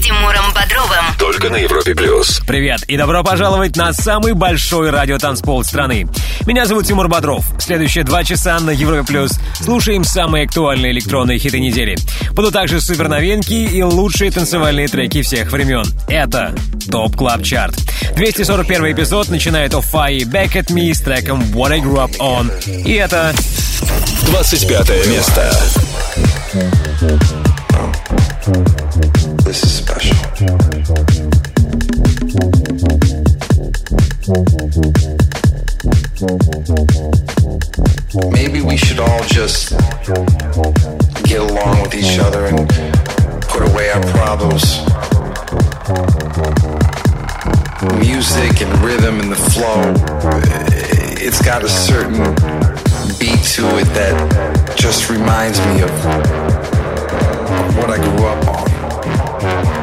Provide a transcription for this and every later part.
С Тимуром Бодровым. Только на Европе Плюс. Привет и добро пожаловать на самый большой радиотанцпол страны. Меня зовут Тимур Бодров. Следующие два часа на Европе Плюс слушаем самые актуальные электронные хиты недели. Будут также супер новинки и лучшие танцевальные треки всех времен. Это Top Club Chart. 241 эпизод начинает Офа и Back at Me с треком What I Grew Up On. И это 25 место. This is Maybe we should all just get along with each other and put away our problems. Music and rhythm and the flow, it's got a certain beat to it that just reminds me of what I grew up on.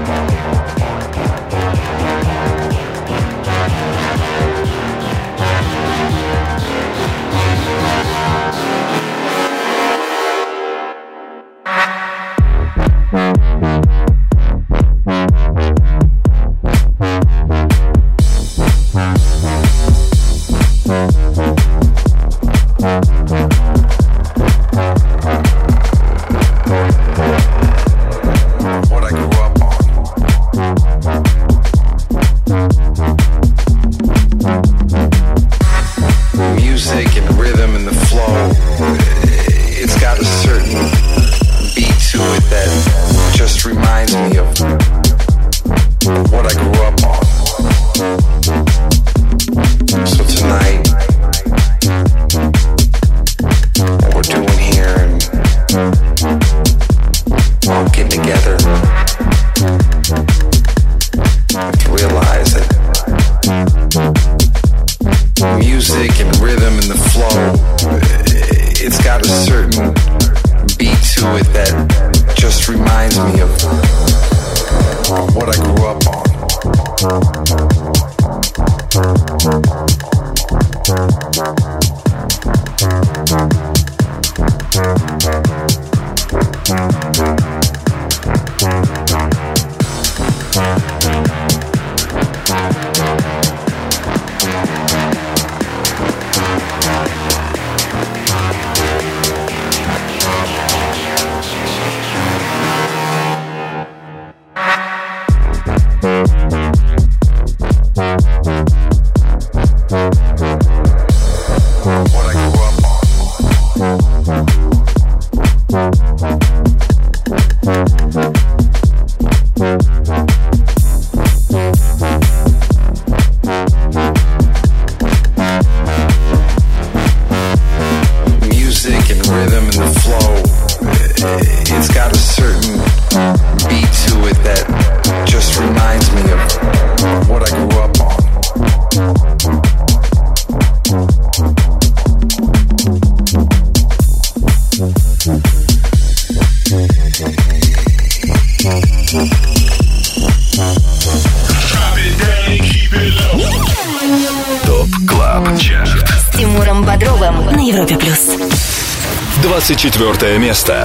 Место.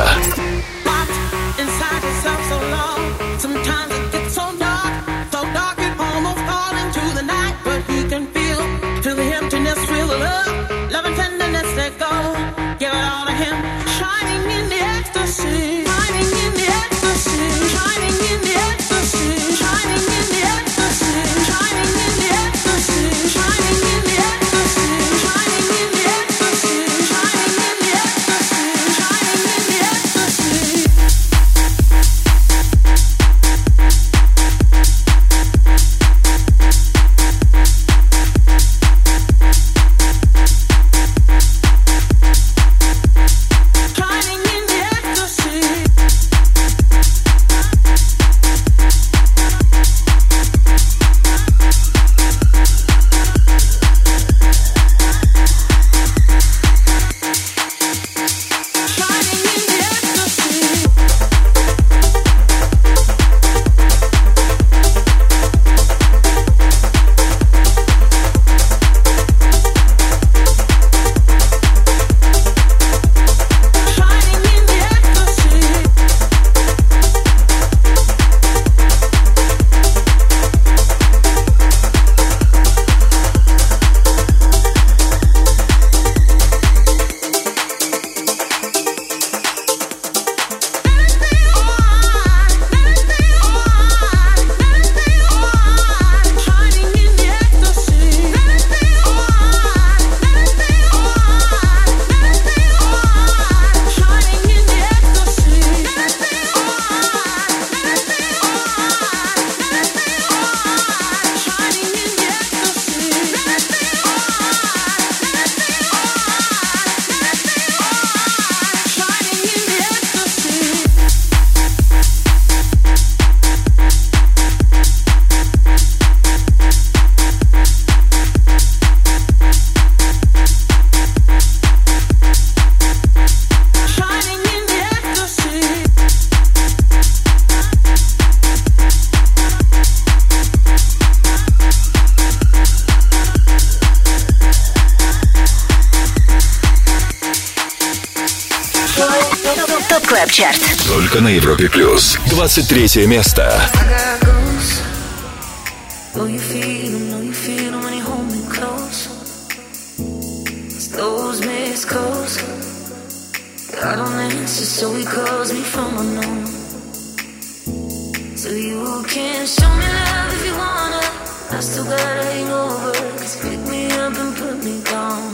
Только на Европе Плюс. 23 место. Know you feel 'em, know you feel 'em when you hold me close. It's those missed calls. I don't answer, so he calls me from unknown. So you can show me love if you wanna. I still got a hangover. Cause pick me up and put me down.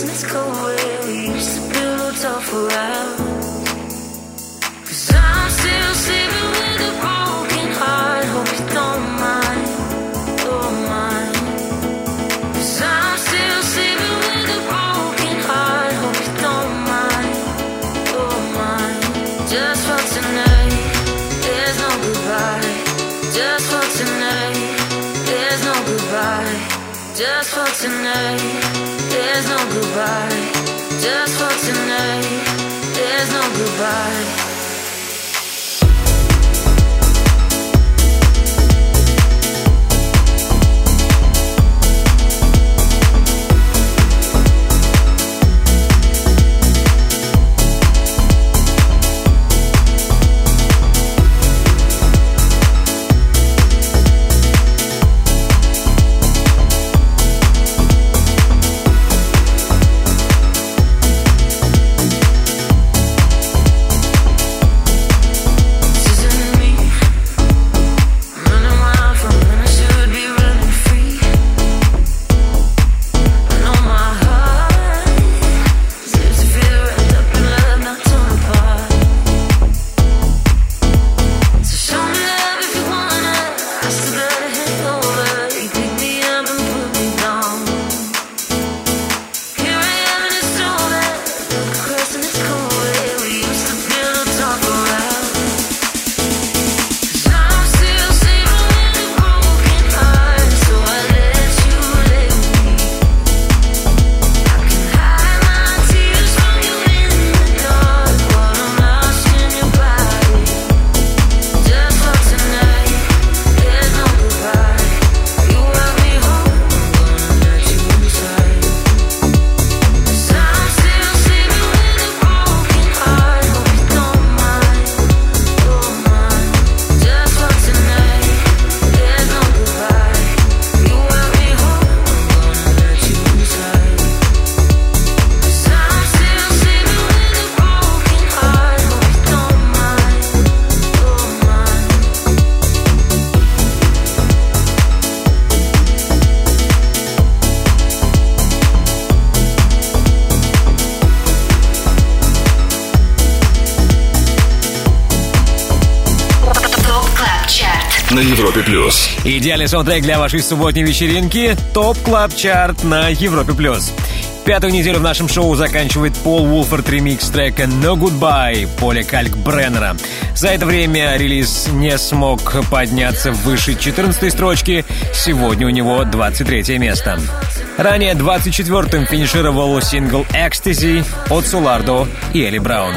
It's cold where we used to build a top for hours. Cause I'm still sleeping with a broken heart. Hope you don't mind, don't mind. Cause I'm still sleeping with a broken heart. Hope you don't mind, don't mind. Just for tonight, there's no goodbye. Just for tonight, there's no goodbye. Just for tonight, goodbye. Just for tonight, there's no goodbye. На Европе Плюс. Идеальный саундтрек для вашей субботней вечеринки Top Club Chart на Европе+. плюс. Пятую неделю в нашем шоу заканчивает Paul Woolford ремикс трека «No Goodbye» Paul Kalkbrenner. За это время релиз не смог подняться выше 14 строчки. Сегодня у него 23 место. Ранее 24-м финишировал сингл «XTC» от Solardo и Eli Brown.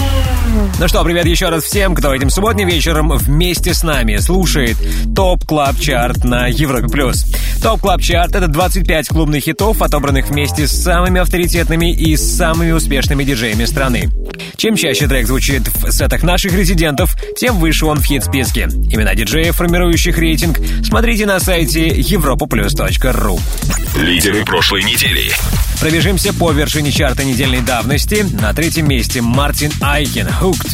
Ну что, привет еще раз всем, кто этим субботним вечером вместе с нами слушает Top Club Chart на Европе+. плюс. Top Club Chart — это 25 клубных хитов, отобранных вместе с самыми авторитетными и самыми успешными диджеями страны. Чем чаще трек звучит в сетах наших резидентов, тем выше он в хит-списке. Имена диджеев, формирующих рейтинг, смотрите на сайте europaplus.ru. Лидеры прошлой недели. Пробежимся по вершине чарта недельной давности. На третьем месте Martin Ikin «Hooked».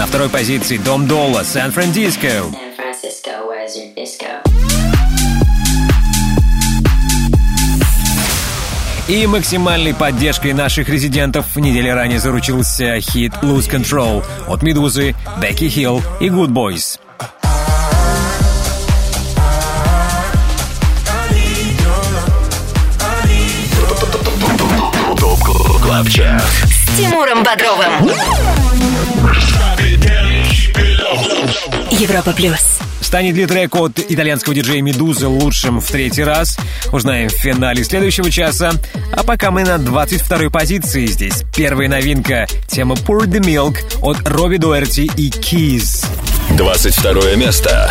На второй позиции Дом Долла «Сан-Франциско». И максимальной поддержкой наших резидентов недели ранее заручился хит «Lose Control» от Медузы, Бекки Хилл и Good Boys. Top Club Chart. с Тимуром Бодровым. Европа плюс. Станет ли трек от итальянского диджея Медузы лучшим в третий раз? Узнаем в финале следующего часа. А пока мы на 22-й позиции здесь. Первая новинка — тема Pour the Milk от Робби Дуэрти и Keees. 22 место.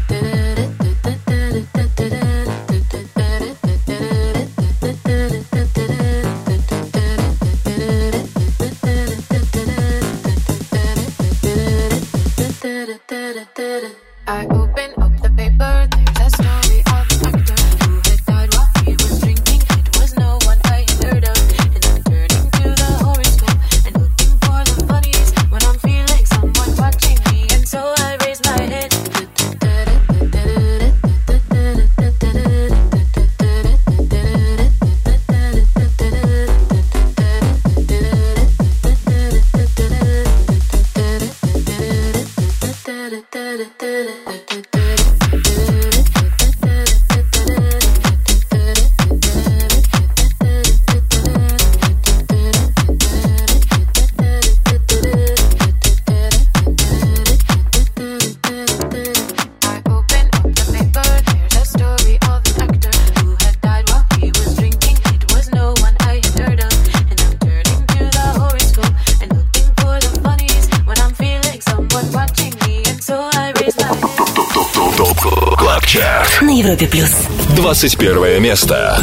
Место.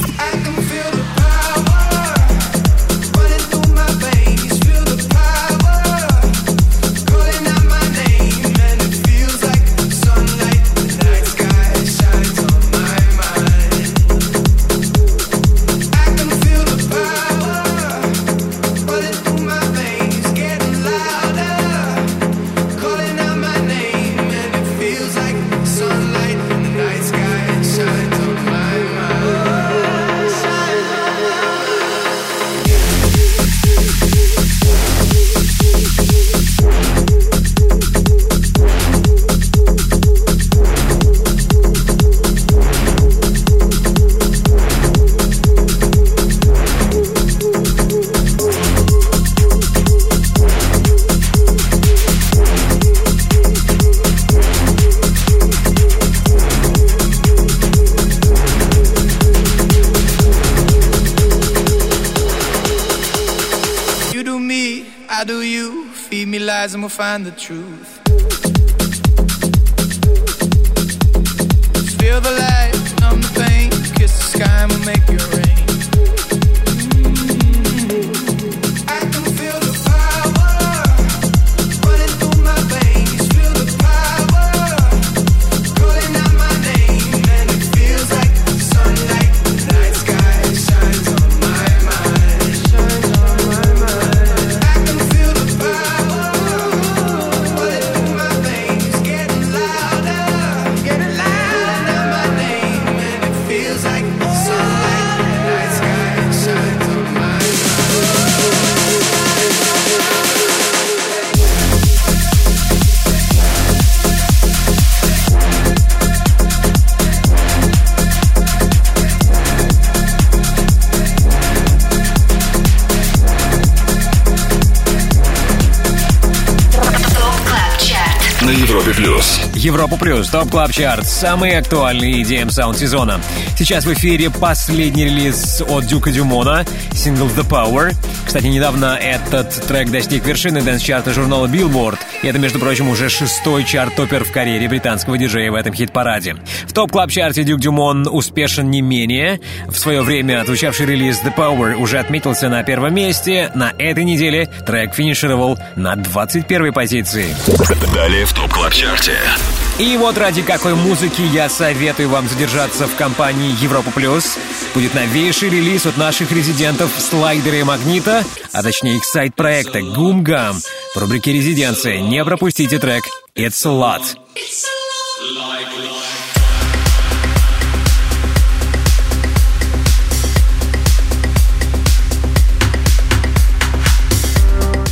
I do you. Feed me lies and we'll find the truth. Feel the light, numb the pain. Kiss the sky and we'll make it Европа Плюс, Top Club Chart, самые актуальные EDM sound сезона. Сейчас в эфире последний релиз от Дюка Дюмона, сингл The Power. Кстати, недавно этот трек достиг вершины dance -чарта журнала Billboard. И это, между прочим, уже шестой chart-topper в карьере британского диджея в этом хит-параде. В Top Club Chart е Дюк Дюмон успешен не менее. В свое время отзвучавший релиз The Power уже отметился на первом месте. На этой неделе трек финишировал на 21 позиции. Далее в Top Club Chart е. И вот ради какой музыки я советую вам задержаться в компании Европа Плюс. Будет новейший релиз от наших резидентов Слайдера и Магнита, а точнее их side -проекта Гум Гам. В рубрике «Резиденция» не пропустите трек «It's a Lot».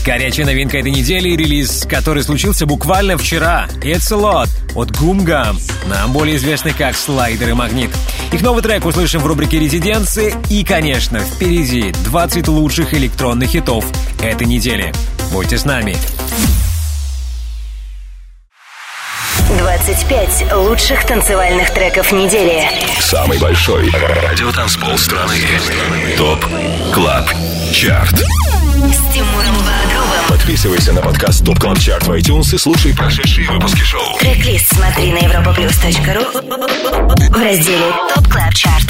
Горячая новинка этой недели, релиз, который случился буквально вчера. It's a lot от Гумгам, нам более известный как Слайдер и Магнит. Их новый трек услышим в рубрике «Резиденции» и, конечно, впереди 20 лучших электронных хитов этой недели. Будьте с нами. 25 лучших танцевальных треков недели. Самый большой радиотанцпол страны. Top Club Chart. С Тимуром. Подписывайся на подкаст Top Club Chart в iTunes и слушай прошедшие выпуски шоу. Трек-лист смотри на europaplus.ru в разделе ТОП Клаб Чарт.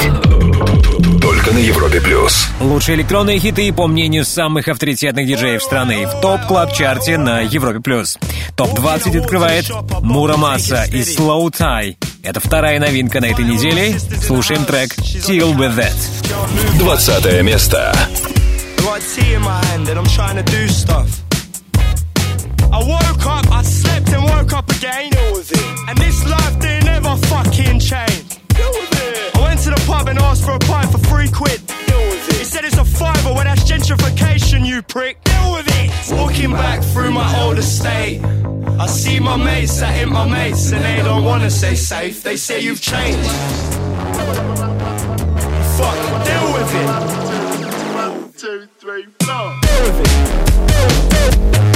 Только на Европе Плюс. Лучшие электронные хиты, по мнению самых авторитетных диджеев страны, в Top Club Chart е на Европе+. плюс. Топ-20 открывает Mura Masa и slowthai. Это вторая новинка на этой неделе. Слушаем трек Deal Wiv It. 20 место. got tea in my hand and I'm trying to do stuff. I woke up, I slept and woke up again. Deal with it. And this life didn't ever fucking change. Deal with it. I went to the pub and asked for a pint for three quid. Deal with it. He said it's a fiver, well that's gentrification, you prick. Deal with it. Walking back through my old estate. I see my mates that ain't my mates and they don't wanna stay safe. They say you've changed. Fuck, deal with it. Two, three, four. Deal with it.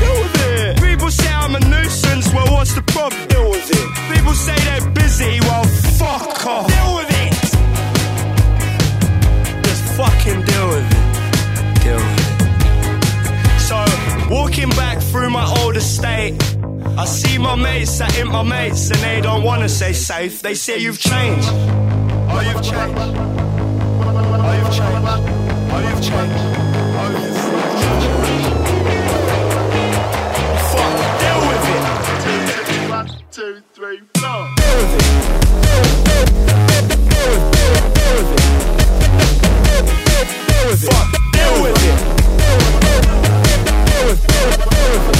Deal with it. People say I'm a nuisance, well, what's the problem? Deal with it. People say they're busy, well, fuck off. Deal with it. Just fucking deal with it. Deal with it. So, walking back through my old estate. I see my mates that ain't my mates, and they don't wanna stay safe. They say you've changed. Oh, you've changed. Oh, you've changed. Oh, you've changed. Oh, you've Fuck, two, three, four. Deal with it. Fuck, deal with it.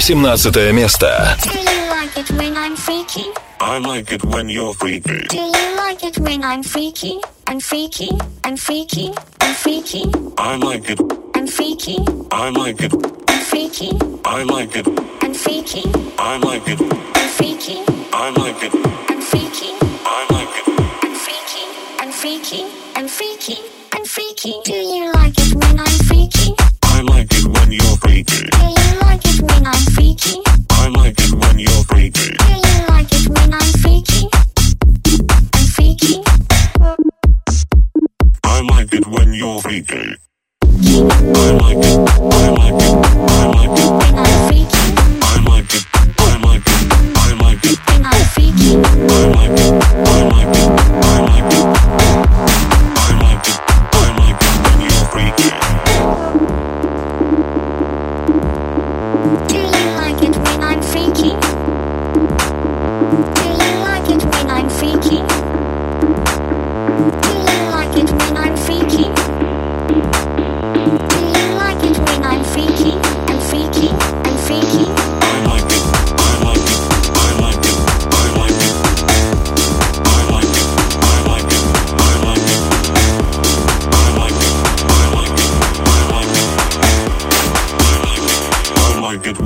18 место. I like it when you're freaky. Do you like it when I'm freaky? I'm freaky, I'm freaky, I'm freaky, I like it. I'm freaky, I like it. I'm freaky, I like it. I'm freaky, I like it. I'm freaky, I like it.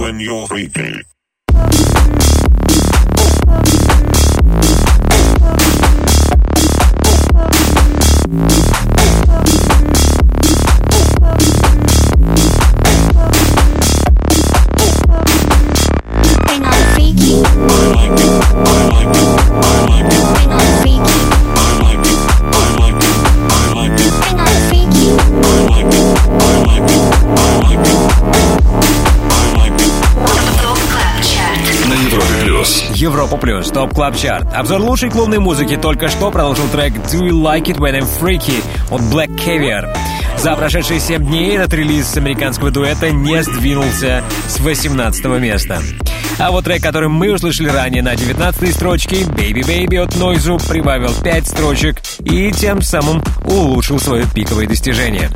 When you're freaky. Плюс, топ клаб чарт. Обзор лучшей клубной музыки только что продолжил трек Do You Like It When I'm Freaky от Black Caviar. За прошедшие 7 дней этот релиз американского дуэта не сдвинулся с 18 места. А вот трек, который мы услышали ранее на 19 строчке, Baby Baby от Нойзу, прибавил 5 строчек и тем самым улучшил свое пиковое достижение.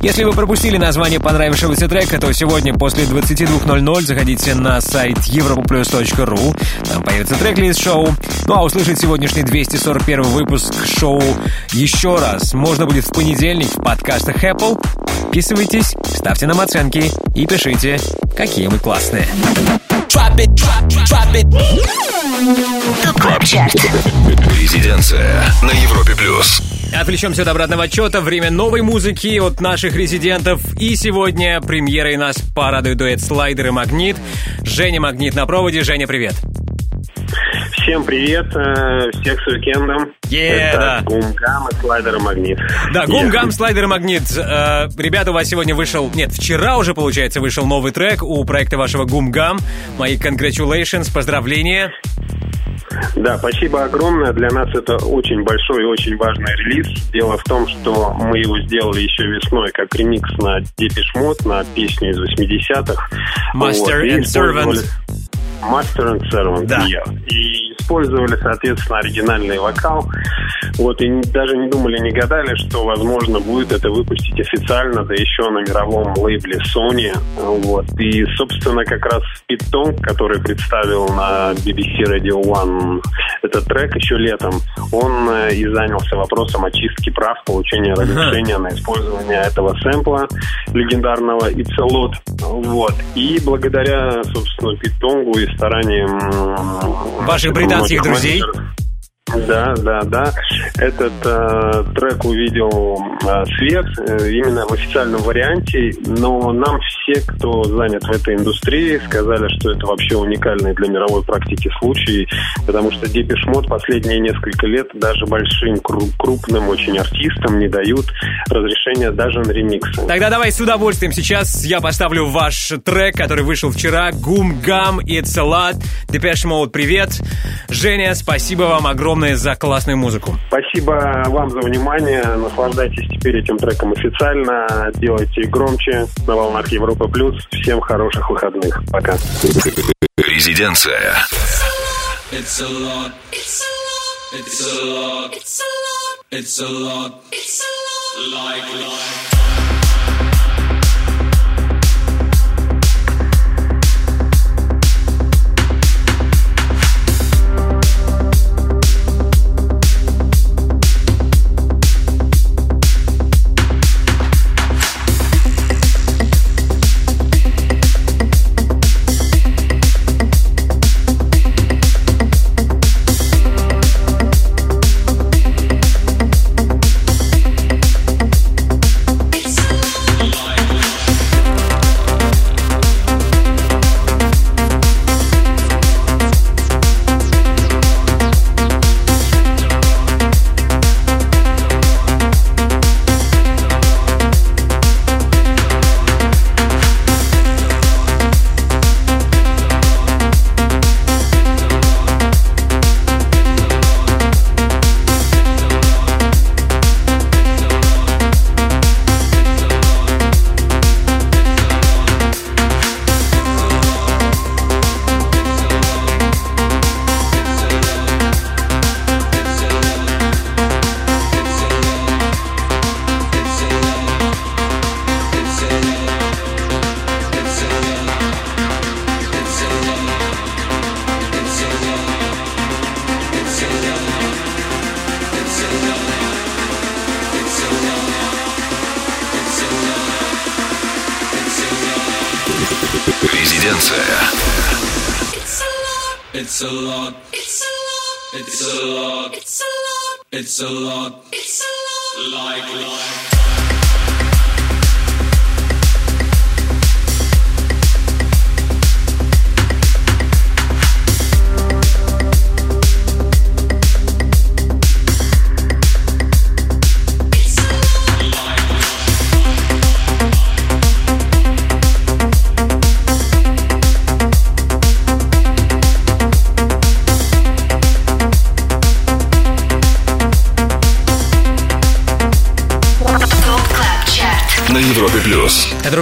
Если вы пропустили название понравившегося трека, то сегодня после 22.00 заходите на сайт europoplus.ru. Там появится трек-лист шоу. Ну а услышать сегодняшний 241 выпуск шоу еще раз можно будет в понедельник в подкастах Apple. Подписывайтесь, ставьте нам оценки и пишите, какие мы классные. ТОП КЛАБ ЧАРТ. Резиденция на Европе плюс. Отвлечемся от обратного отчета. Время новой музыки от наших резидентов. И сегодня премьерой нас порадует дуэт «Слайдер» и «Магнит». Женя Магнит на проводе. Женя, привет. Всем привет, э, всех с уикендом. Е, Это да. Гумгам и слайдер и магнит. Да, Я- Гум Гам Слайдер и Магнит. Э, ребята, у вас сегодня вышел... Нет, вчера уже, получается, вышел новый трек у проекта вашего Гум Гам. Мои congratulations, поздравления. Да, спасибо огромное. Для нас это очень большой и очень важный релиз. Дело в том, что мы его сделали еще весной как ремикс на Депиш Мод, на песню из 80-х. Master и and Servant. And Servant, Да. yeah. И использовали, соответственно, оригинальный вокал. Вот, и даже не думали, не гадали, что, возможно, будет это выпустить официально, да еще на мировом лейбле Sony. Вот. И, собственно, как раз Питон, который представил на BBC Radio One этот трек еще летом, он э, и занялся вопросом очистки прав, получения разрешения на использование этого сэмпла легендарного Lot. Вот. И благодаря, собственно, Питонгу и ресторане... Ваших британских друзей? Да, да, да. Этот э, трек увидел э, свет э, именно в официальном варианте, но нам все, кто занят в этой индустрии, сказали, что это вообще уникальный для мировой практики случай, потому что Депеш Мод последние несколько лет даже большим кру- крупным очень артистам не дают разрешения даже на ремиксы. Тогда давай с удовольствием. Сейчас я поставлю ваш трек, который вышел вчера. Гум Гам, It's a Lot. Depeche Mode, привет. Женя, спасибо вам огромное за классную музыку. Спасибо вам за внимание. Наслаждайтесь теперь этим треком официально. Делайте громче на волнах Европа Плюс. Всем хороших выходных. Пока. Резиденция. It's a lot. It's a lot. It's a lot. It's a lot. It's a lot. It's a lot. Like, like.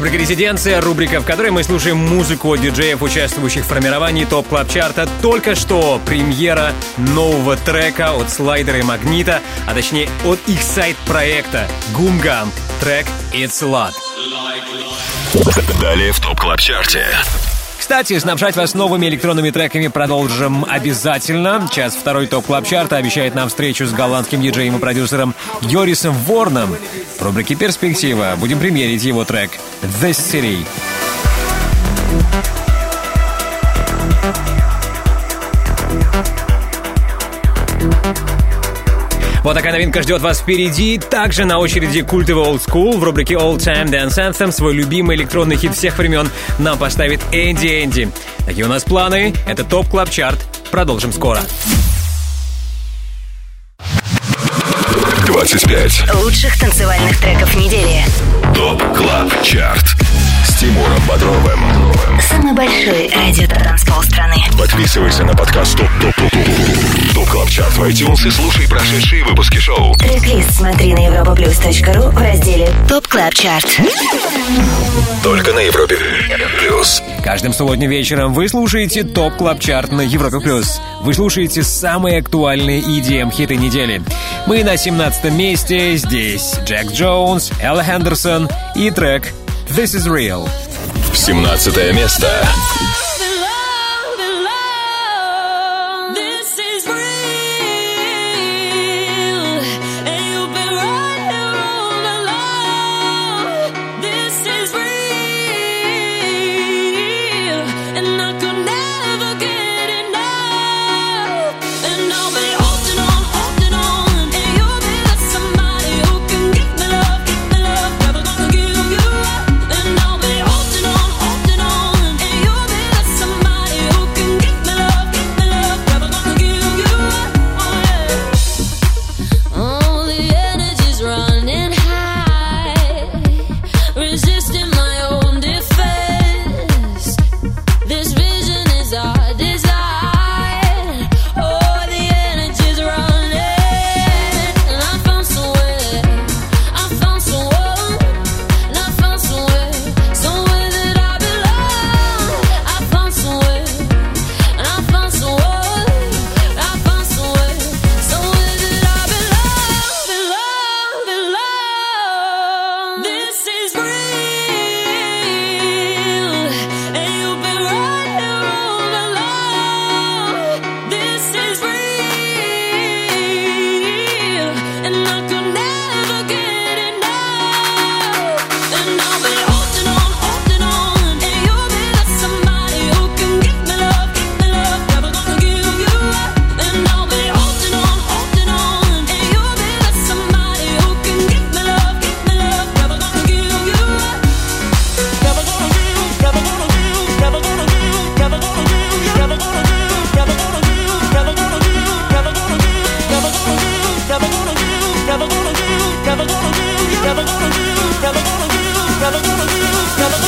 Рубрика «Резиденция», рубрика, в которой мы слушаем музыку от диджеев, участвующих в формировании топ клаб чарта Только что премьера нового трека от Слайдера и Магнита, а точнее от их сайт-проекта «Гумгам». Трек «It's Lot». Далее в топ клаб чарте кстати, снабжать вас новыми электронными треками продолжим обязательно. Час второй топ клаб чарта обещает нам встречу с голландским диджеем и продюсером Йорисом Ворном. В рубрике «Перспектива» будем премьерить его трек «The City». Вот такая новинка ждет вас впереди. Также на очереди культовый Old School в рубрике All Time Dance Anthem. Свой любимый электронный хит всех времен нам поставит Энди Энди. Такие у нас планы. Это Top Club Chart. Продолжим скоро. 25 лучших танцевальных треков недели. Top Club Chart. Тимуром Бодровым. Самый большой радиотанцпол страны. Подписывайся на подкаст Top Top Top Top Top Club Chart в iTunes и слушай прошедшие выпуски шоу. трек смотри на europaplus.ru в разделе Top Club Chart. Только на Европе Плюс. Каждым сегодня вечером вы слушаете ТОП КЛАП ЧАРТ на Европе Плюс. Вы слушаете самые актуальные EDM-хиты недели. Мы на 17 месте. Здесь Джек Джонс, Элла Хендерсон и трек This is Real. 17 место. never gonna do, never gonna do, never gonna do, never gonna do, never gonna do.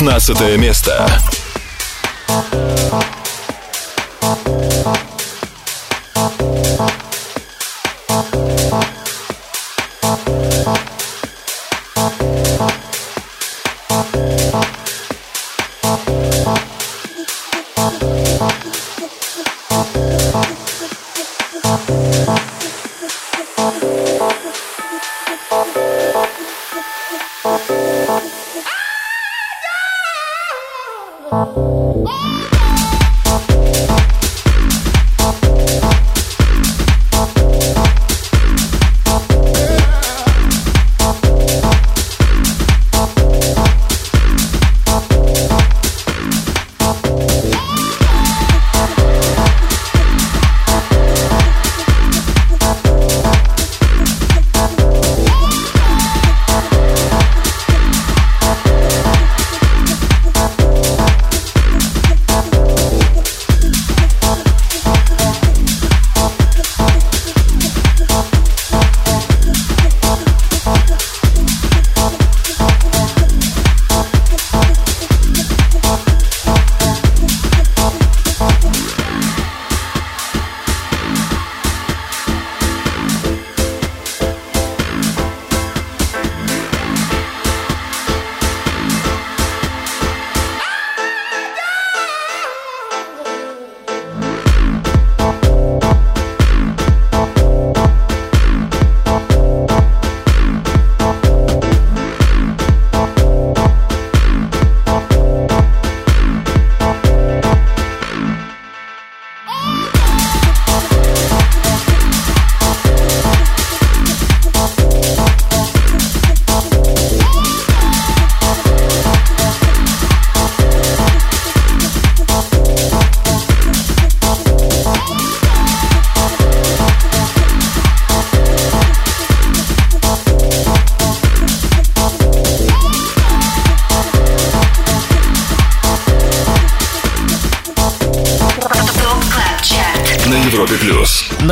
15 место.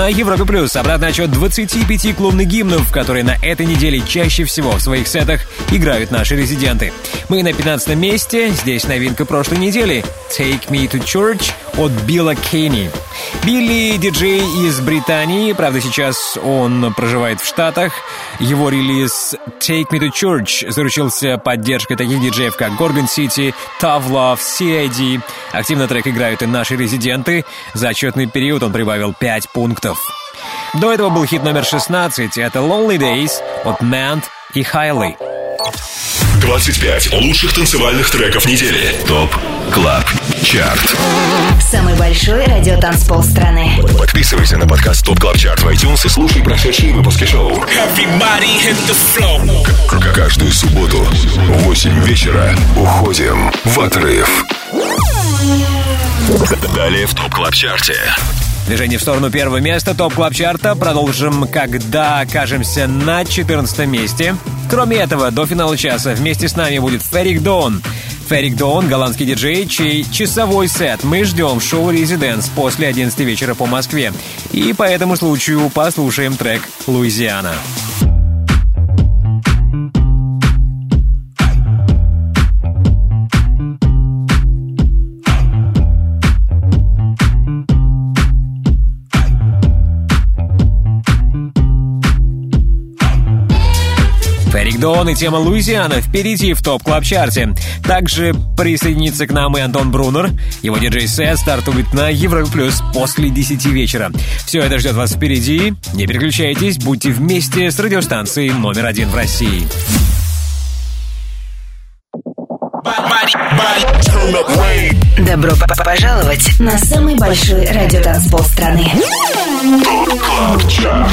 На Европе Плюс обратный отчет 25 клубных гимнов, которые на этой неделе чаще всего в своих сетах играют наши резиденты. Мы на 15 месте, здесь новинка прошлой недели «Take Me to Church» от Билла Кейни. Билли — диджей из Британии, правда сейчас он проживает в Штатах. Его релиз «Take Me to Church» заручился поддержкой таких диджеев, как Gorgon City, Tough CID. Активно трек играют и наши резиденты. За отчетный период он прибавил 5 пунктов. До этого был хит номер 16, это Lonely Days от Mant и Highly. 25 лучших танцевальных треков недели. ТОП КЛАБ ЧАРТ. Самый большой радиотанцпол страны. Подписывайся на подкаст ТОП КЛАБ ЧАРТ в iTunes и слушай прошедшие выпуски шоу. К- Каждую субботу в 8 вечера уходим в отрыв. Далее в ТОП КЛАБ ЧАРТе. Движение в сторону первого места топ клаб чарта продолжим, когда окажемся на 14 месте. Кроме этого, до финала часа вместе с нами будет Ферик Дон. Ферик Дон — голландский диджей, чей часовой сет мы ждем в шоу «Резиденс» после 11 вечера по Москве. И по этому случаю послушаем трек «Луизиана». Ферик Дон и тема Луизиана впереди в топ клаб чарте Также присоединится к нам и Антон Брунер. Его диджей-сет стартует на Европе Плюс после 10 вечера. Все это ждет вас впереди. Не переключайтесь, будьте вместе с радиостанцией номер один в России. Добро п- п- пожаловать на самый большой радиотанцпол страны. Club Chart.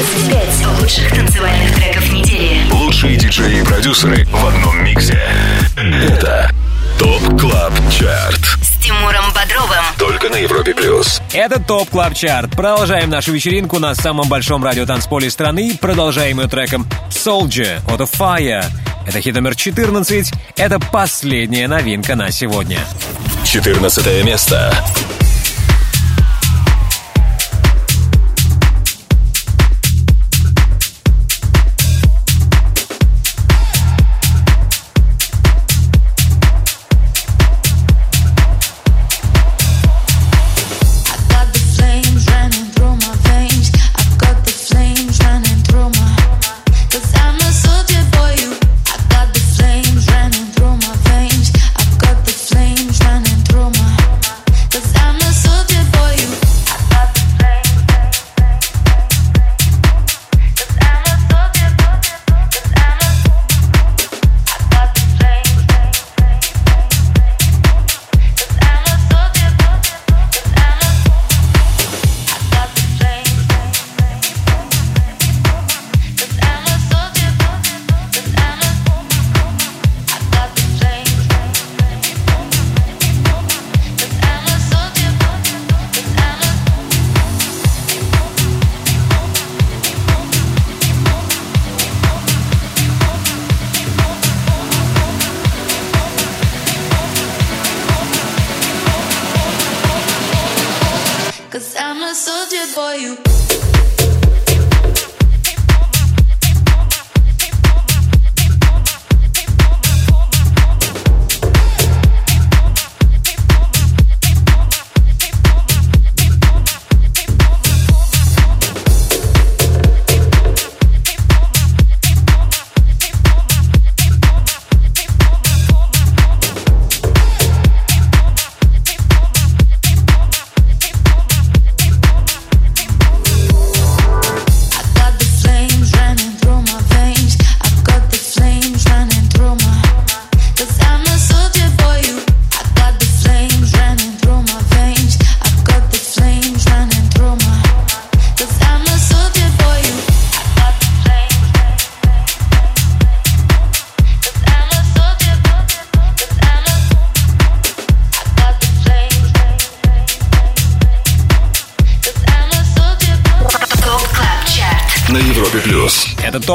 25 лучших танцевальных треков недели. Лучшие диджеи и продюсеры в одном миксе. Это Top Club Chart. С Тимуром Бодровым. Только на Европе Плюс. Это Top Club Chart. Продолжаем нашу вечеринку на самом большом радиотанцполе страны. Продолжаем ее треком Soldier от Fire. Это хит номер 14. Это последняя новинка на сегодня. 14 место.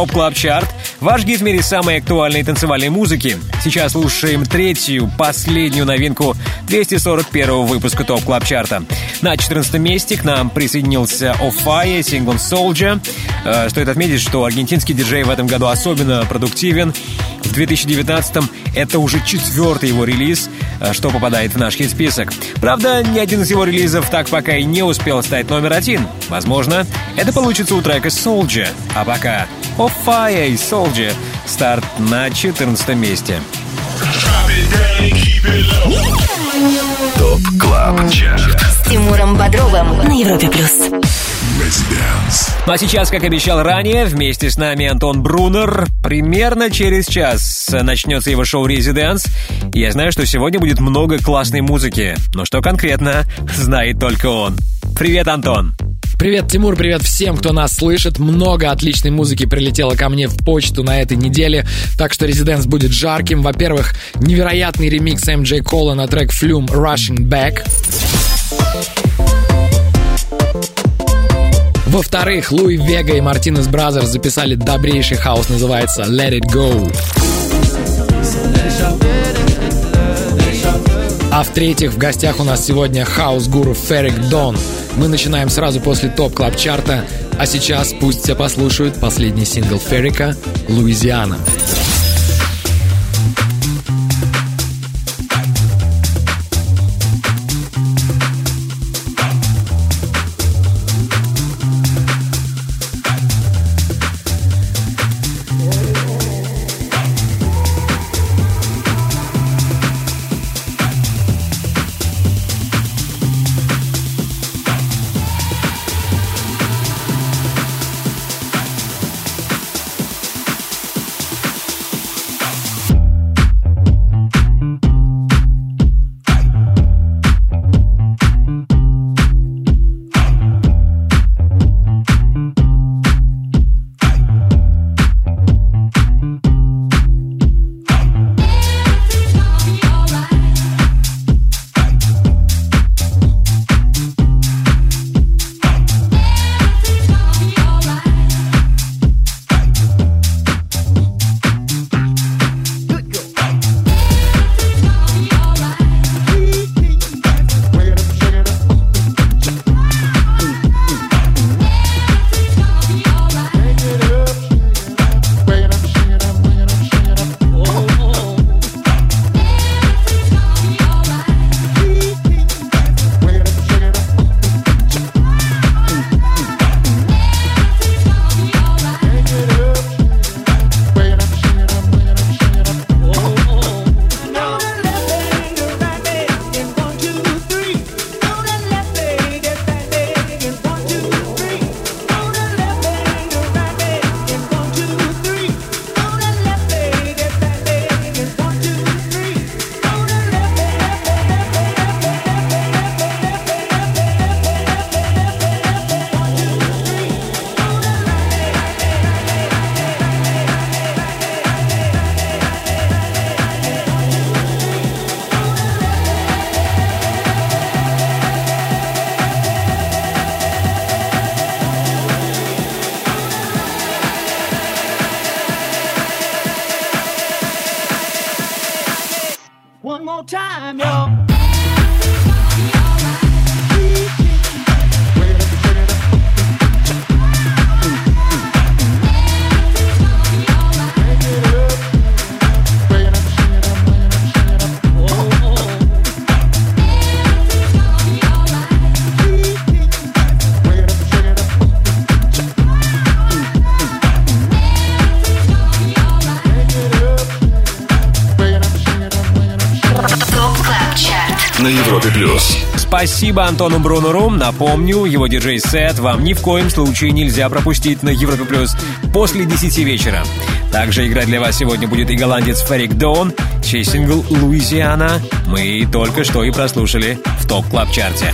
Top Club Chart, ваш гид в мире самой актуальной танцевальной музыки. Сейчас слушаем третью, последнюю новинку 241 выпуска Top Club Chart а. На 14 месте к нам присоединился OFFAIAH, сингл Soldier. Э, Стоит отметить, что аргентинский диджей в этом году особенно продуктивен. В 2019-м это уже четвертый его релиз, э, что попадает в наш хит-список. Правда, ни один из его релизов так пока и не успел стать номер один. Возможно, это получится у трека Soldier. А пока OFFAIAH и Soldier. Старт на 14 месте. Top Club Chart. С Тимуром Бодровым на Европе плюс. Ну а сейчас, как обещал ранее, вместе с нами Антон Брунер. Примерно через час начнется его шоу «Residence». Я знаю, что сегодня будет много классной музыки. Но что конкретно, знает только он. Привет, Антон. Привет, Тимур, привет всем, кто нас слышит. Много отличной музыки прилетело ко мне в почту на этой неделе, так что Residence будет жарким. Во-первых, невероятный ремикс MJ Cole а на трек Flume Rushing Back. Во-вторых, Луи Вега и Martinez Brothers записали добрейший house, называется Let It Go. А в-третьих, в гостях у нас сегодня хаус-гуру Феррик Дон. Мы начинаем сразу после топ клаб чарта а сейчас пусть все послушают последний сингл Феррика «Луизиана». One Спасибо Антону Брунеру. Напомню, его диджей-сет вам ни в коем случае нельзя пропустить на Европе Плюс после 10 вечера. Также играть для вас сегодня будет и голландец Феррик Дон, чей сингл «Луизиана» мы только что и прослушали в Top Club Chart е.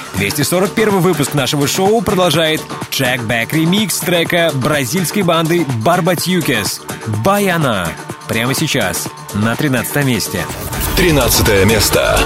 241 выпуск нашего шоу продолжает Jack Back ремикс трека бразильской банды Barbatuques «Baianá». Прямо сейчас на 13 месте. 13 место.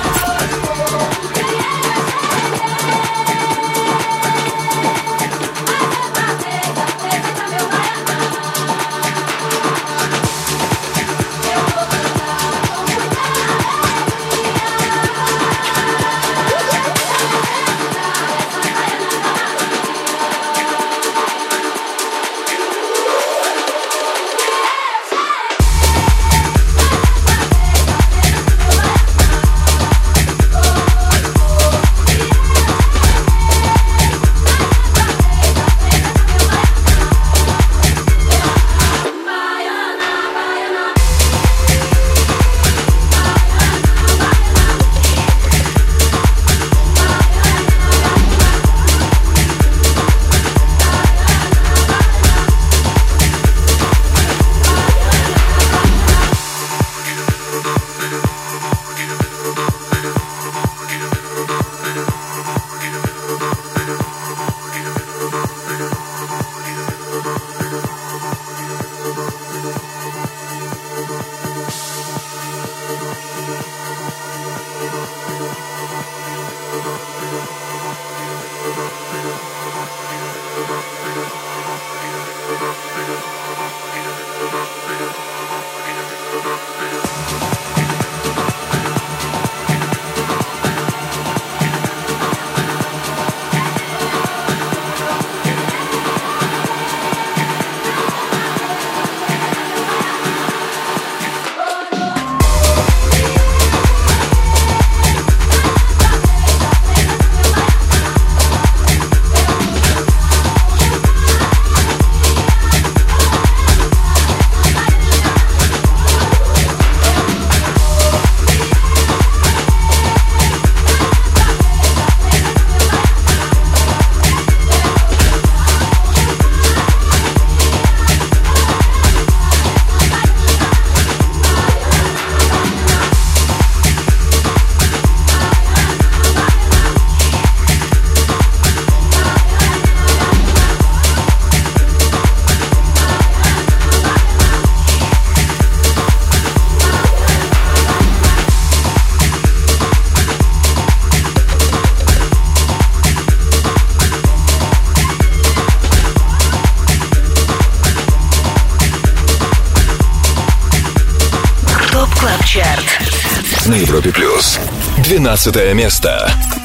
Европе плюс. 12 место.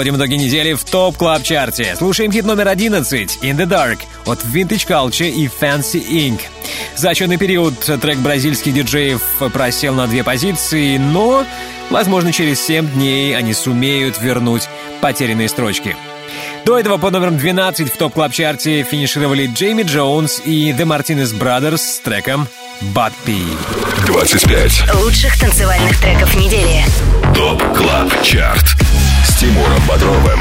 Подводим итоги недели в Top Club Chart е. Слушаем хит номер 11 «In the Dark» от Vintage Culture и Fancy Inc. За отчетный период трек бразильских диджеев просел на две позиции, но, возможно, через 7 дней они сумеют вернуть потерянные строчки. До этого по номерам 12 в Top Club Chart е финишировали Джейми Джонс и The Martinez Brothers с треком «Bappi». 25. Лучших танцевальных треков недели. Top Club Chart. Тимуром Бодровым.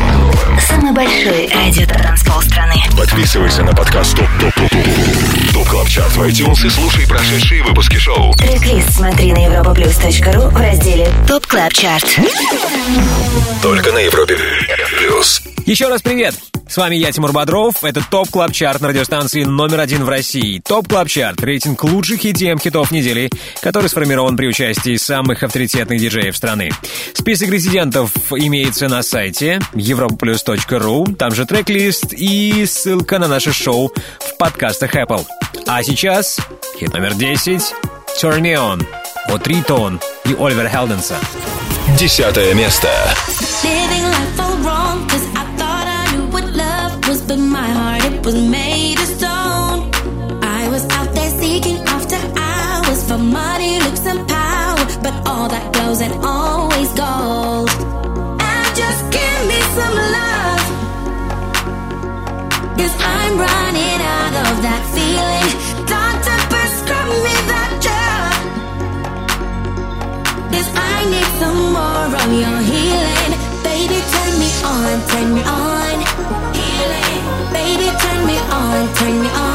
Самый большой радиотанцпол страны. Подписывайся на подкаст Top Top Top Top Top Club Chart в iTunes и слушай прошедшие выпуски шоу. Трек-лист смотри на europaplus.ru в разделе Top Club Chart. Только на Европе плюс. Еще раз привет! С вами я, Тимур Бодров. Это Top Club Chart на радиостанции номер один в России. ТОП Клаб Чарт – рейтинг лучших EDM хитов недели, который сформирован при участии самых авторитетных диджеев страны. Список резидентов имеется на сайте europaplus.ru, там же трек-лист и ссылка на наше шоу в подкастах Apple. А сейчас хит номер 10 «Turn Me On» от Ритон и Оливера Хелденса. Десятое место. Living life all wrong, cause and always gold. And just give me some love, cause I'm running out of that feeling. Doctor, prescribe me that drug. Cause I need some more of your healing. Baby, turn me on, turn me on. Healing. Baby, turn me on, turn me on.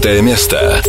Девятое место.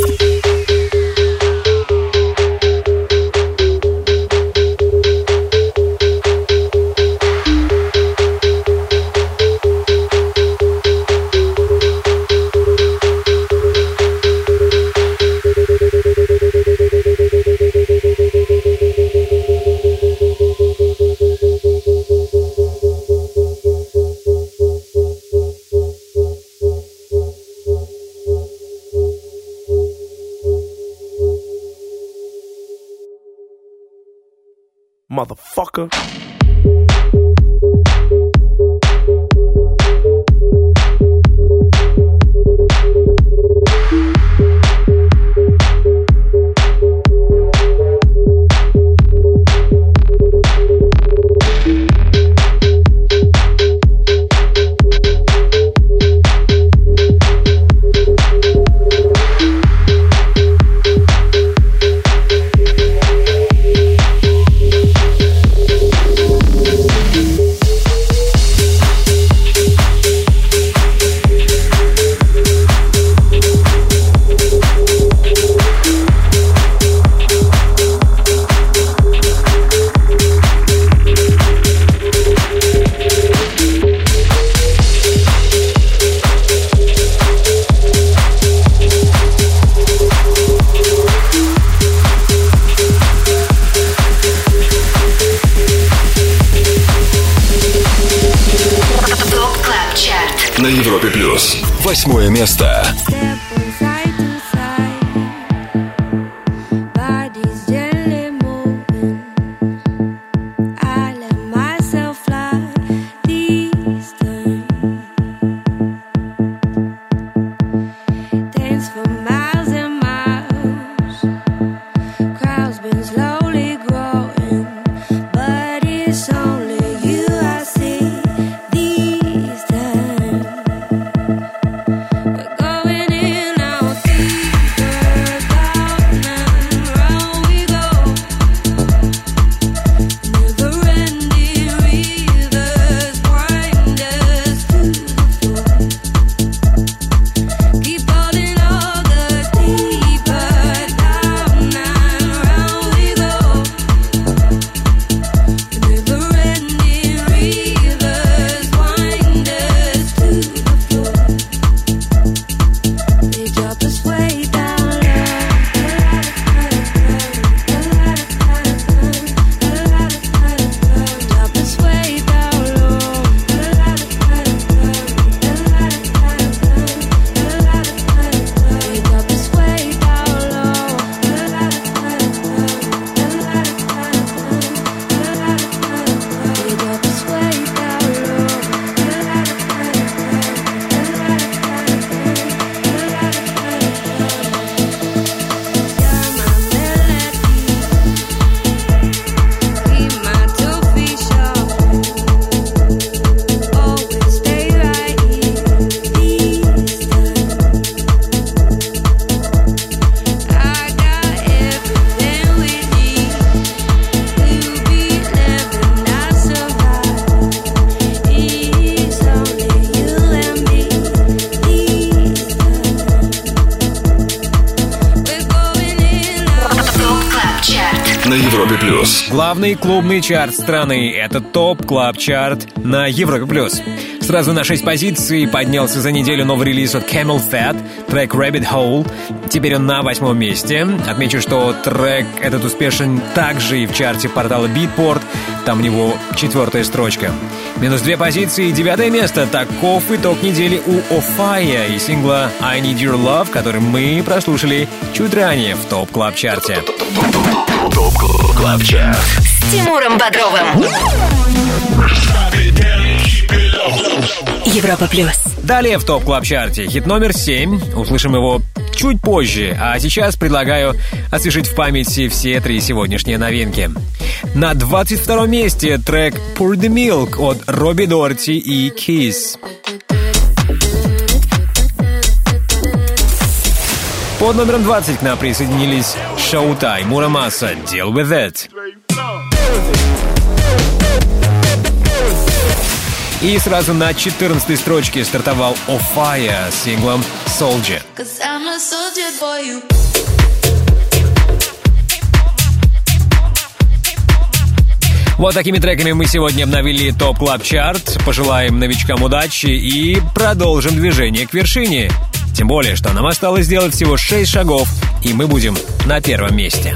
Главный клубный чарт страны — это Top Club Chart на Европе+. плюс. Сразу на 6 позиций поднялся за неделю новый релиз от CamelPhat, трек Rabbit Hole. Теперь он на восьмом месте. Отмечу, что трек этот успешен также и в чарте портала Beatport. Там у него четвертая строчка. Минус две позиции, девятое место. Таков итог недели у Offaiah и сингла I Need Your Love, который мы прослушали чуть ранее в Top Club Тимуром Бодровым Европа Плюс Далее в Top Club Chart е хит номер 7. Услышим его чуть позже, а сейчас предлагаю освежить в памяти все три сегодняшние новинки. На 22 месте трек Pour the Milk от Робби Дорти и Keees. Под номером 20 к нам присоединились slowthai, Mura Masa, Deal Wiv It. И сразу на 14 строчке стартовал Offaiah с синглом Soldier. Вот такими треками мы сегодня обновили Top Club Chart. Пожелаем новичкам удачи и продолжим движение к вершине. Тем более, что нам осталось сделать всего 6 шагов, и мы будем на первом месте.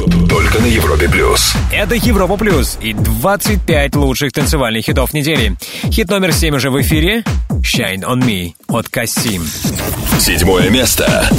Только на Европе Плюс. Это Европа Плюс и 25 лучших танцевальных хитов недели. Хит номер 7 уже в эфире. Shine on Me от Касим. Седьмое место.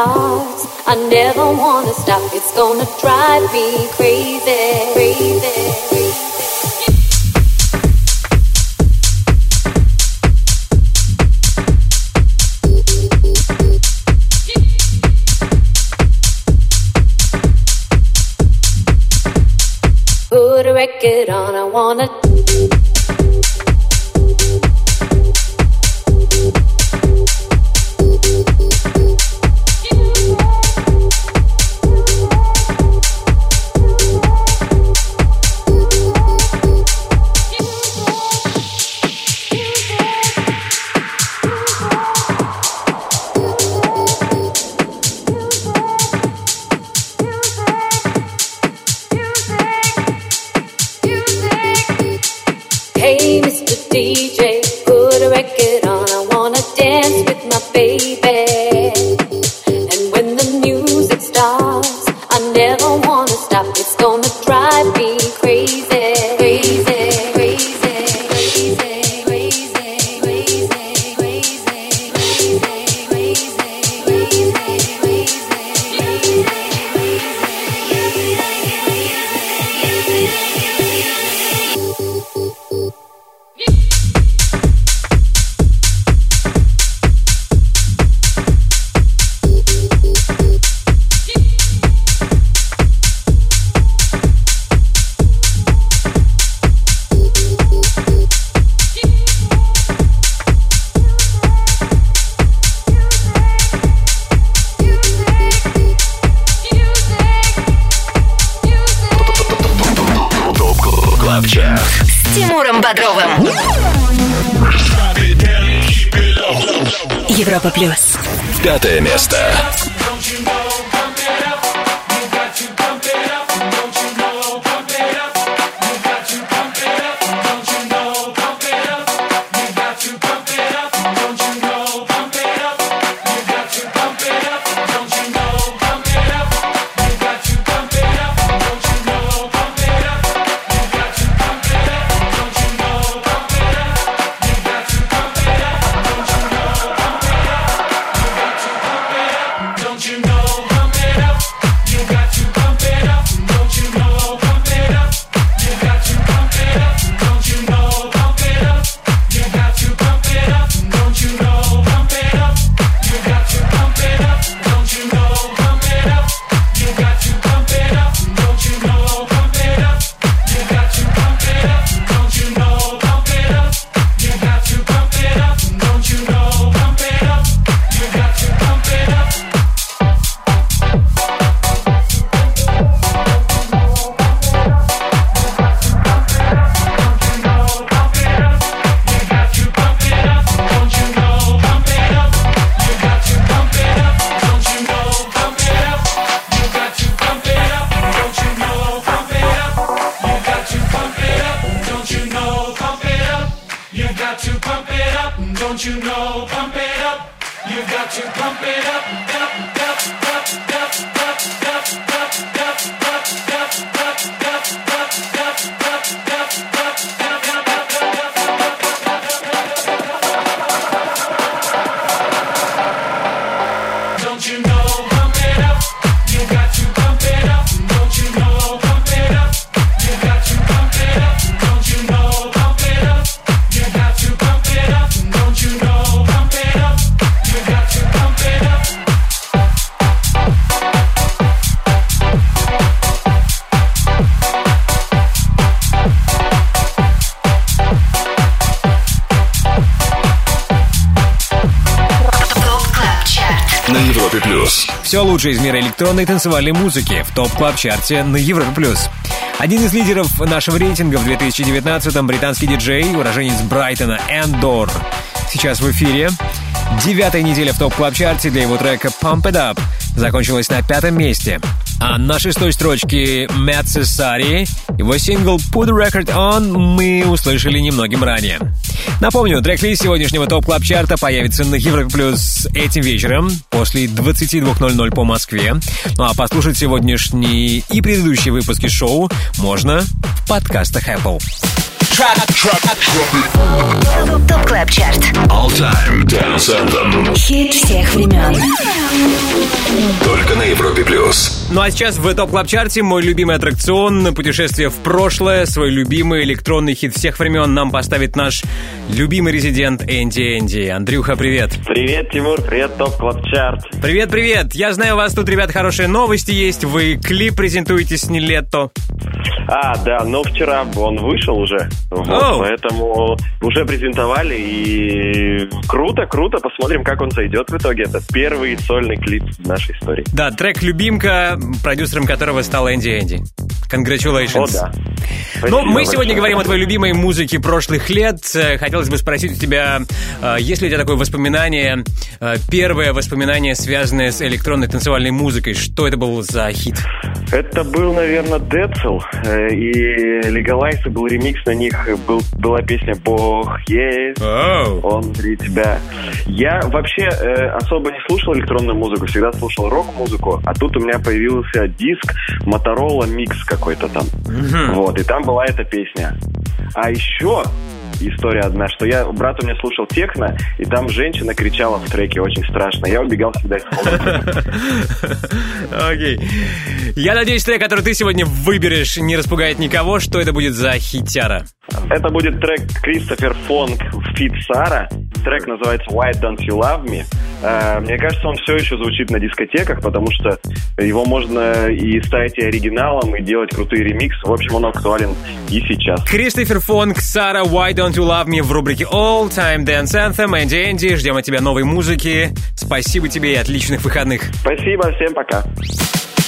Starts, I never wanna stop. It's gonna drive me crazy. Все лучшее из мира электронной танцевальной музыки в Top Club Chart е на Европе+. плюс. Один из лидеров нашего рейтинга в 2019-м британский диджей, уроженец Брайтона Endor. Сейчас в эфире. Девятая неделя в Top Club Chart е для его трека Pump It Up закончилась на пятом месте. А на шестой строчке Мэтт Сассари, его сингл Put the Record On мы услышали немногим ранее. Напомню, трек-лист сегодняшнего Top Club Chart а появится на Европе Плюс этим вечером после 22.00 по Москве. Ну а послушать сегодняшний и предыдущие выпуски шоу можно в подкастах Apple. Top Club Chart. All Time Dance Anthem. Хит всех времен. Только на Европе плюс. Ну а сейчас в Top Club Chart е мой любимый аттракцион путешествие в прошлое, свой любимый электронный хит всех времен нам поставит наш любимый резидент Энди Энди. Андрюха, привет. Привет, Тимур, привет, Top Club Chart. Привет, привет. Я знаю, у вас тут, ребят, хорошие новости есть. Вы клип презентуете с Niletto. А, да, но вчера он вышел уже, вот, Оу. поэтому уже презентовали, и круто, круто, посмотрим, как он зайдет в итоге. Это первый сольный клип в нашей истории. Да, трек «Любимка», продюсером которого стал Энди Энди. Congratulations. О, да. Ну, мы сегодня большое. говорим о твоей любимой музыке прошлых лет. Э, Хотелось бы спросить у тебя, э, есть ли у тебя такое воспоминание, э, первое воспоминание, связанное с электронной танцевальной музыкой? Что это был за хит? Это был, наверное, Децл, и и был ремикс на них, был, была песня «Бог есть, он внутри тебя». Я вообще э, особо не слушал электронную музыку, всегда слушал рок-музыку, а тут у меня появился диск Motorola Mix какой-то там. Вот, и там была эта песня. А еще история одна, что я, брат у меня слушал техно, и там женщина кричала в треке очень страшно. Я убегал всегда из. Окей. Я надеюсь, трек, который ты сегодня выберешь, не распугает никого. Что это будет за хитяра? Это будет трек Кристофер Фонг Фит Сара. Трек называется Why Don't You Love Me. Э, Мне кажется, он все еще звучит на дискотеках, потому что его можно и ставить и оригиналом, и делать крутые ремиксы. В общем, он актуален и сейчас. Кристофер Фонг, Сара, Why Don't You Love Me в рубрике All Time Dance Anthem. Энди Энди, ждем от тебя новой музыки. Спасибо тебе и отличных выходных. Спасибо, всем пока.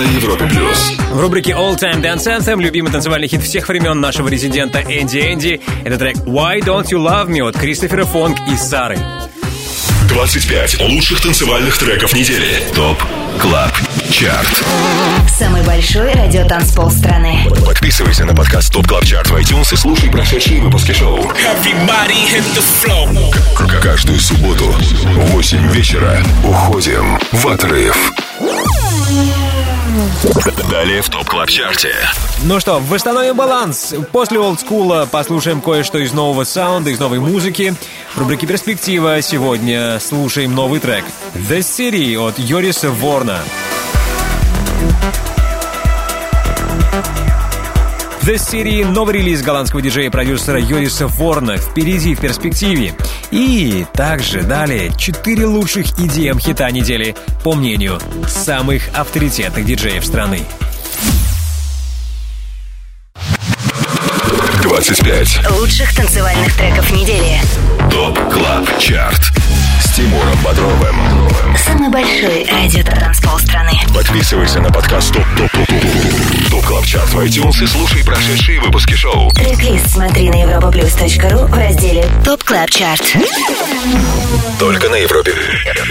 На Европе плюс. В рубрике All Time Dance Anthem любимый танцевальный хит всех времен нашего резидента Энди Энди. Это трек Why Don't You Love Me от Кристофера Фонг и Сары. 25 лучших танцевальных треков недели. Top Club Chart. Самый большой радиотанцпол страны. Подписывайся на подкаст Top Club Chart в iTunes и слушай прошедшие выпуски шоу. К- Каждую субботу в 8 вечера уходим в отрыв. Далее в Top Club Chart е. Ну что, восстановим баланс. После олдскула послушаем кое-что из нового саунда, из новой музыки. В рубрике «Перспектива» сегодня слушаем новый трек «The City» от Йориса Ворна. The City — новый релиз голландского диджея и продюсера Йориса Ворна впереди в перспективе. И также далее четыре лучших EDM хита недели, по мнению самых авторитетных диджеев страны. 25 Лучших танцевальных треков недели. Top Club Chart. С Тимуром Бодровым. Самый большой радиотанцпол страны. Подписывайся на подкаст Top Top Top Top Top Club Chart в iTunes и слушай прошедшие выпуски шоу. Трек-лист смотри на europaplus.ru в разделе Top Club Chart. Только на Европе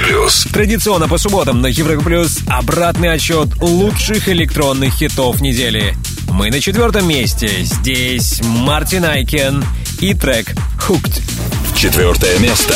плюс. Традиционно по субботам на Европе Плюс обратный отчет лучших электронных хитов недели. Мы на четвертом месте. Здесь Мартин Айкен и трек «Hooked». Четвертое место.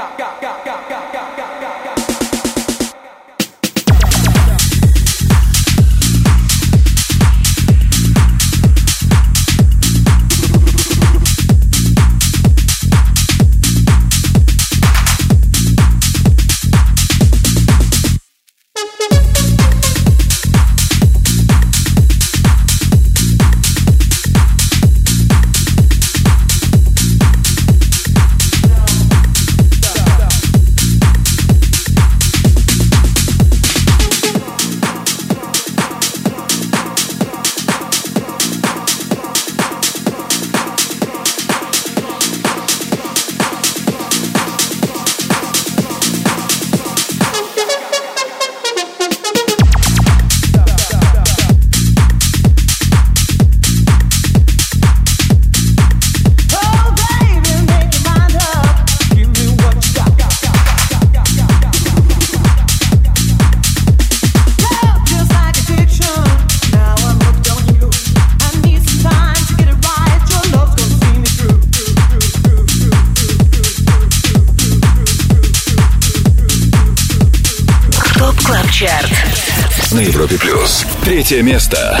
Третье место.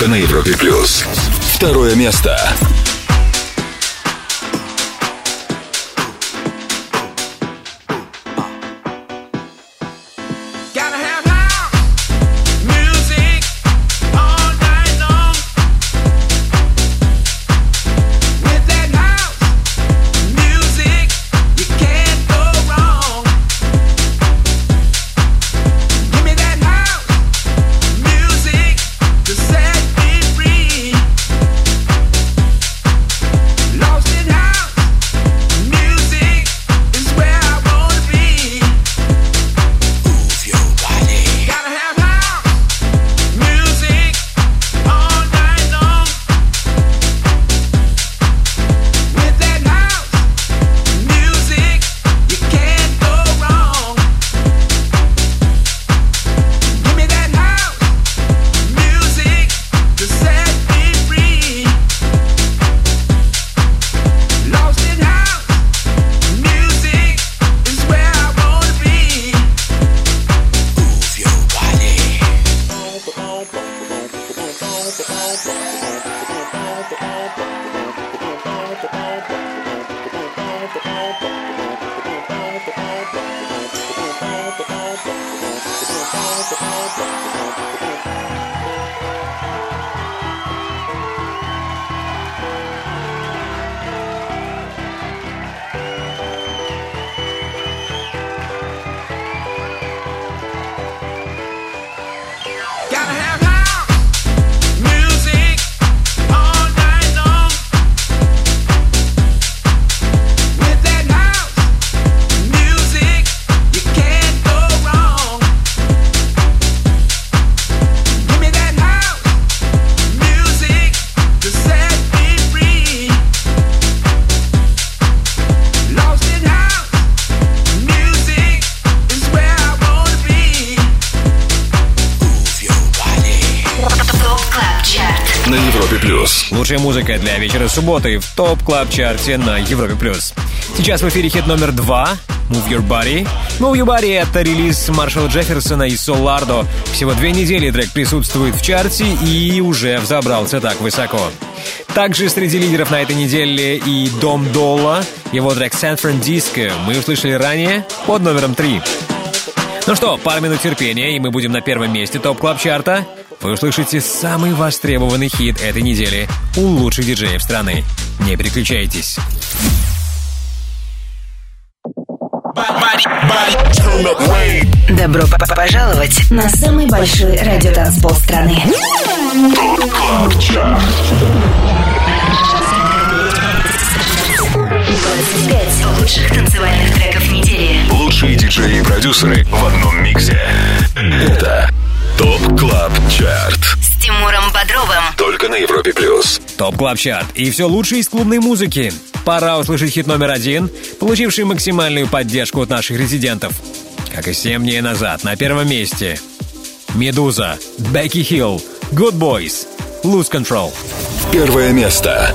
Только на Европе плюс. Второе место. Музыка для вечера субботы в топ клаб чарте на Европе плюс. Сейчас в эфире хит номер два Move Your Body. Move Your Body — это релиз Маршала Джефферсона и Солардо. Всего две недели трек присутствует в чарте и уже взобрался так высоко. Также среди лидеров на этой неделе и Дом Долла. Его трек Francisco мы услышали ранее под номером три. Ну что, пару минут терпения, и мы будем на первом месте топ клаб чарта Вы услышите самый востребованный хит этой недели у лучших диджеев страны. Не переключайтесь. Добро п- пожаловать на самый большой радиотанцпол страны. Club Chart. 25 лучших танцевальных треков недели. Лучшие диджеи и продюсеры в одном миксе. Это Top Club Chart. С Тимуром Бодровым. Только на Европе плюс. Top Club Chart и все лучшее из клубной музыки. Пора услышать хит номер один, получивший максимальную поддержку от наших резидентов. Как и 7 дней назад, на первом месте. Meduza, Becky Hill, Good Boys, Lose Control. Первое место.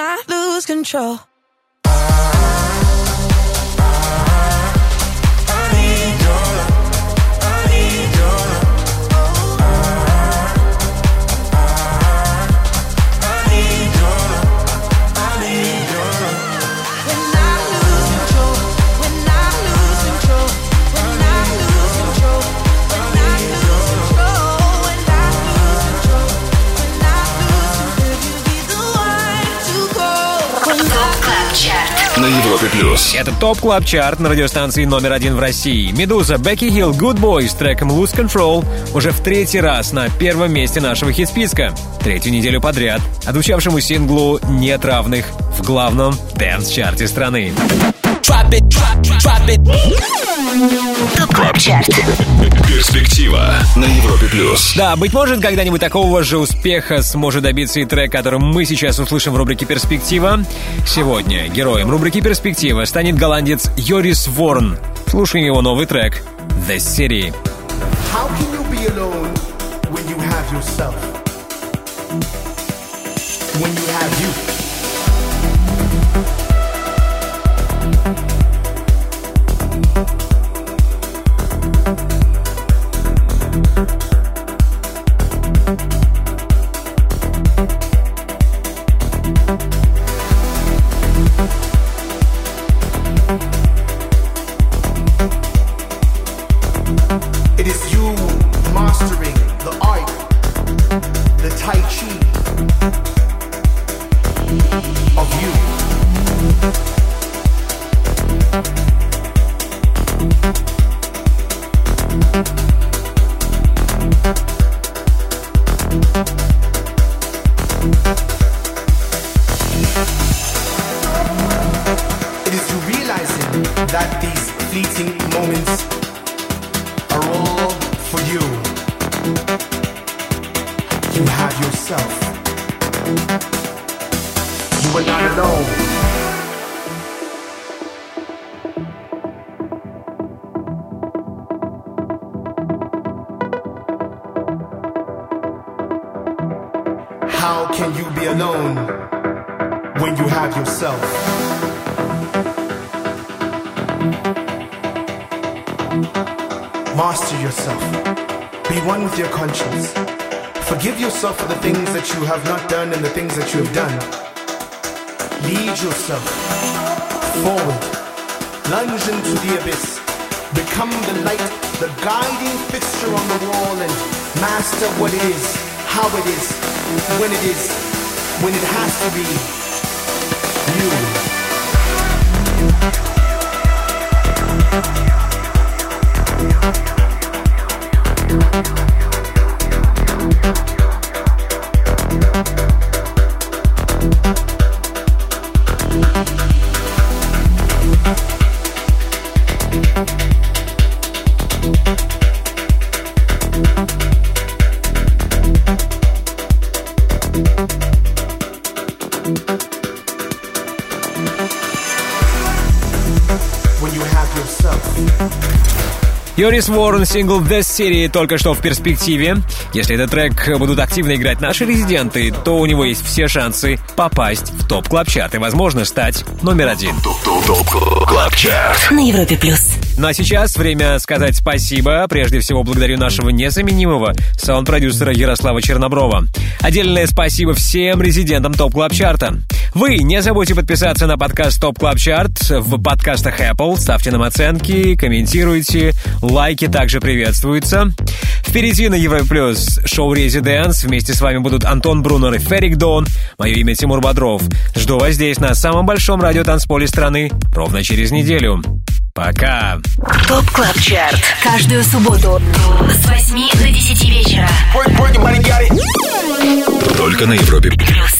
I lose control? На Европе плюс. Это Top Club Chart на радиостанции номер один в России. Meduza, Becky Hill, Good Boy с треком Lose Control уже в третий раз на первом месте нашего хит-списка. Третью неделю подряд. Отзвучавшему синглу «Нет равных» в главном дэнс-чарте страны. Top Club Chart. Перспектива на Европе плюс. Да, быть может, когда-нибудь такого же успеха сможет добиться и трек, который мы сейчас услышим в рубрике «Перспектива». Сегодня героем рубрики «Перспектива» станет голландец Йорис Ворн. Слушаем его новый трек «The City». How can you be alone when you have yourself? When you have you. You have not done and the things that you have done. Lead yourself forward. lunge into the abyss. Become the light, the guiding fixture on the wall and master what it is, how it is, when it is, when it has to be. You. Joris Voorn, сингл The City только что в перспективе. Если этот трек будут активно играть наши резиденты, то у него есть все шансы попасть в Top Club Chart и, возможно, стать номер один. На Европе плюс. Ну а сейчас время сказать спасибо. Прежде всего, благодарю нашего незаменимого саунд-продюсера Ярослава Черноброва. Отдельное спасибо всем резидентам Top Club Chart а. Вы не забудьте подписаться на подкаст Top Club Chart в подкастах Apple. Ставьте нам оценки, комментируйте. Лайки также приветствуются. Впереди на Европе Плюс шоу «ResiDANCE». Вместе с вами будут Антон Брунер и Ферик Дон. Мое имя Тимур Бодров. Жду вас здесь, на самом большом радиотанцполе страны, ровно через неделю. Пока. Top Club Chart. Каждую субботу с 8 до 10 вечера. Только на Европе плюс.